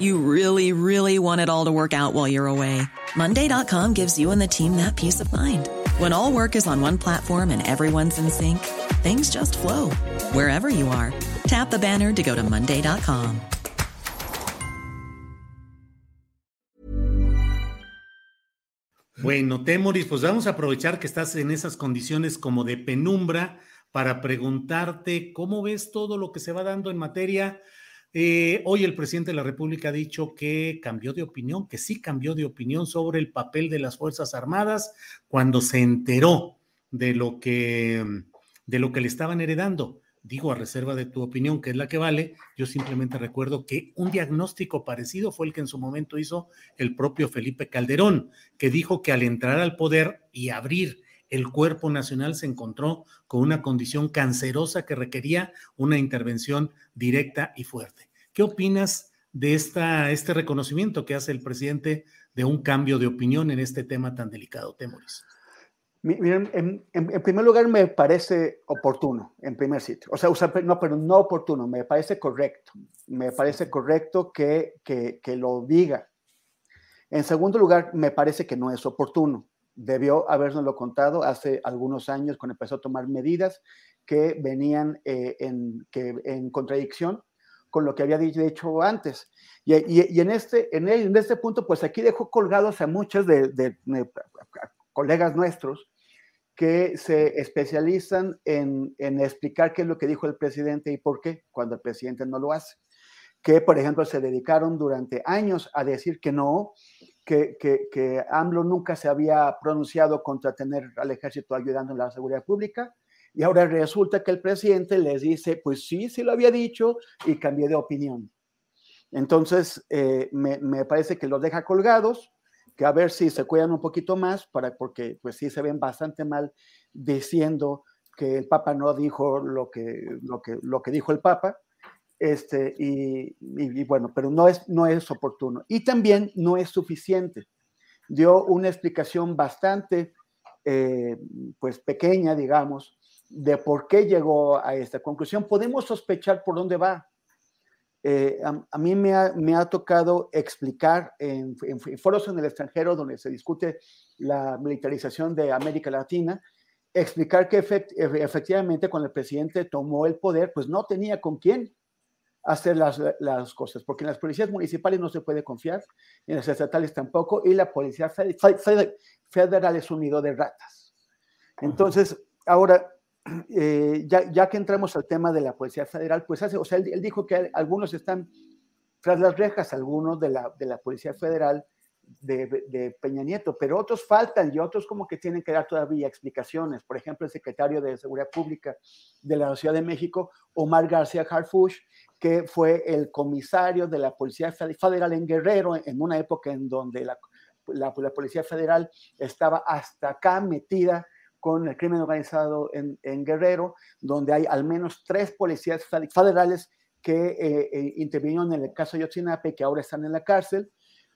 You really, really want it all to work out while you're away. Monday.com gives you and the team that peace of mind. When all work is on one platform and everyone's in sync, things just flow wherever you are. Tap the banner to go to Monday.com. Bueno, Temoris, pues vamos a aprovechar que estás en esas condiciones como de penumbra para preguntarte cómo ves todo lo que se va dando en materia eh, hoy el presidente de la República ha dicho que cambió de opinión, que sí cambió de opinión sobre el papel de las Fuerzas Armadas cuando se enteró de lo que, de lo que le estaban heredando. Digo, a reserva de tu opinión, que es la que vale, yo simplemente recuerdo que un diagnóstico parecido fue el que en su momento hizo el propio Felipe Calderón, que dijo que al entrar al poder y abrir el cuerpo nacional se encontró con una condición cancerosa que requería una intervención directa y fuerte. ¿Qué opinas de esta, este reconocimiento que hace el presidente de un cambio de opinión en este tema tan delicado, Temoris? Miren, en, primer lugar me parece oportuno, en primer sitio. O sea, no, pero no oportuno, me parece correcto. Me parece correcto que, que, que lo diga. En segundo lugar, me parece que no es oportuno debió habernoslo contado hace algunos años cuando empezó a tomar medidas que venían eh, en, que, en contradicción con lo que había dicho antes. Y, y, en, este, en, en, este punto, pues aquí dejó colgados a muchos de, de, colegas nuestros que se especializan en, en, explicar qué es lo que dijo el presidente y por qué, cuando el presidente no lo hace. Que, por ejemplo, se dedicaron durante años a decir que no, que, que, AMLO nunca se había pronunciado contra tener al ejército ayudando en la seguridad pública. Y ahora resulta que el presidente les dice, pues sí, sí lo había dicho y cambié de opinión. Entonces, eh, me, me, parece que los deja colgados, que a ver si se cuidan un poquito más, para, porque pues sí se ven bastante mal diciendo que el Papa no dijo lo que, lo que, lo que dijo el Papa. Este, y, bueno, pero no es, no es oportuno. Y también no es suficiente. Dio una explicación bastante, eh, pues pequeña, digamos, de por qué llegó a esta conclusión. Podemos sospechar por dónde va. Eh, a, mí me ha, me ha, tocado explicar en, en, foros en el extranjero donde se discute la militarización de América Latina, explicar que efectivamente cuando el presidente tomó el poder, pues no tenía con quién hacer las, las, cosas, porque en las policías municipales no se puede confiar, en las estatales tampoco, y la policía federal es un nido de ratas. Entonces, ahora, eh, ya, ya, que entramos al tema de la policía federal, pues hace, o sea, él, él, dijo que algunos están tras las rejas, algunos de la, de la policía federal de, Peña Nieto, pero otros faltan y otros como que tienen que dar todavía explicaciones. Por ejemplo, el secretario de Seguridad Pública de la Ciudad de México, Omar García Harfush, que fue el comisario de la Policía Federal en Guerrero en una época en donde la, la, Policía Federal estaba hasta acá metida con el crimen organizado en, en Guerrero, donde hay al menos tres policías federales que eh, eh, intervinieron en el caso de Yotzinape, que ahora están en la cárcel,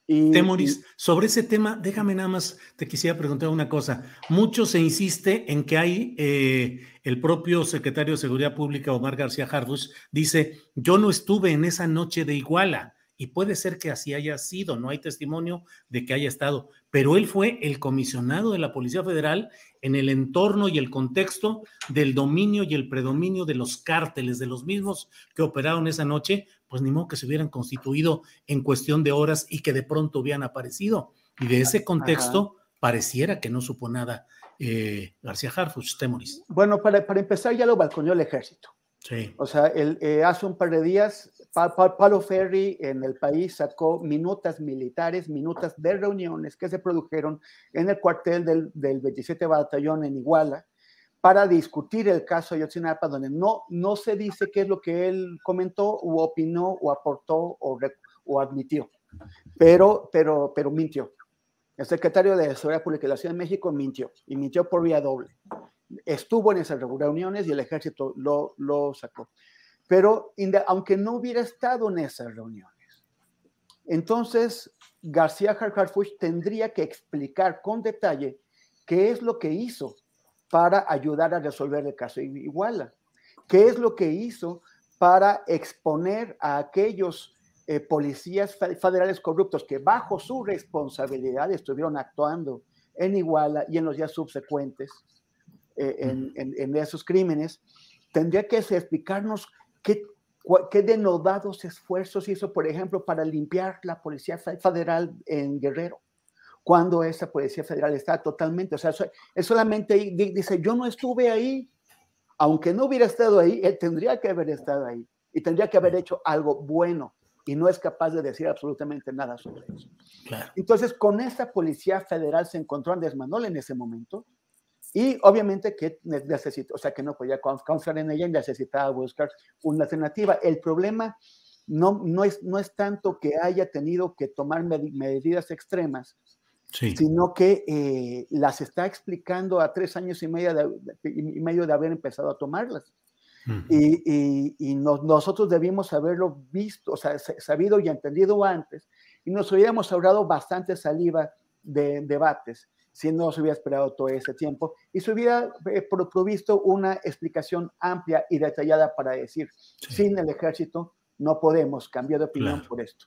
y, Temoris, sobre ese tema, déjame nada más, te quisiera preguntar una cosa. Mucho se insiste en que hay, eh, el propio secretario de Seguridad Pública, Omar García Harfuch, dice, yo no estuve en esa noche de Iguala, y puede ser que así haya sido, no hay testimonio de que haya estado, pero él fue el comisionado de la Policía Federal en el entorno y el contexto del dominio y el predominio de los cárteles, de los mismos que operaron esa noche, pues ni modo que se hubieran constituido en cuestión de horas y que de pronto hubieran aparecido. Y de ese contexto pareciera que no supo nada eh, García Harfuch, Temoris. Bueno, para, para, empezar ya lo balconeó el ejército. Sí. O sea, el, eh, hace un par de días, pa, pa, Palo Ferri en el país sacó minutas militares, minutas de reuniones que se produjeron en el cuartel del, del 27 Batallón en Iguala para discutir el caso de Yotzinapa, donde no, no se dice qué es lo que él comentó, o opinó, o aportó, o, o admitió, pero, pero, pero mintió. El secretario de Seguridad Pública de la Ciudad de México mintió, y mintió por vía doble estuvo en esas reuniones y el ejército lo, lo sacó. Pero aunque no hubiera estado en esas reuniones, entonces García Harfuch tendría que explicar con detalle qué es lo que hizo para ayudar a resolver el caso Iguala, qué es lo que hizo para exponer a aquellos eh, policías federales corruptos que bajo su responsabilidad estuvieron actuando en Iguala y en los días subsecuentes eh, en, en, en, esos crímenes, tendría que explicarnos qué, qué denodados esfuerzos hizo, por ejemplo, para limpiar la Policía Federal en Guerrero, cuando esa Policía Federal está totalmente, o sea, es solamente dice, yo no estuve ahí, aunque no hubiera estado ahí, él tendría que haber estado ahí y tendría que haber hecho algo bueno y no es capaz de decir absolutamente nada sobre eso. Claro. Entonces, con esta Policía Federal se encontró Andrés Manuel en ese momento, y obviamente que necesito, o sea, que no podía confiar en ella y necesitaba buscar una alternativa. El problema no, no, es, no es tanto que haya tenido que tomar medidas extremas, sí. sino que eh, las está explicando a tres años y medio de, y medio de haber empezado a tomarlas. Uh -huh. Y, y, y nos, nosotros debimos haberlo visto, o sea, sabido y entendido antes, y nos hubiéramos ahorrado bastante saliva de debates si no se hubiera esperado todo ese tiempo y se hubiera eh, provisto una explicación amplia y detallada para decir, sí. sin el ejército no podemos cambiar de opinión claro. por esto.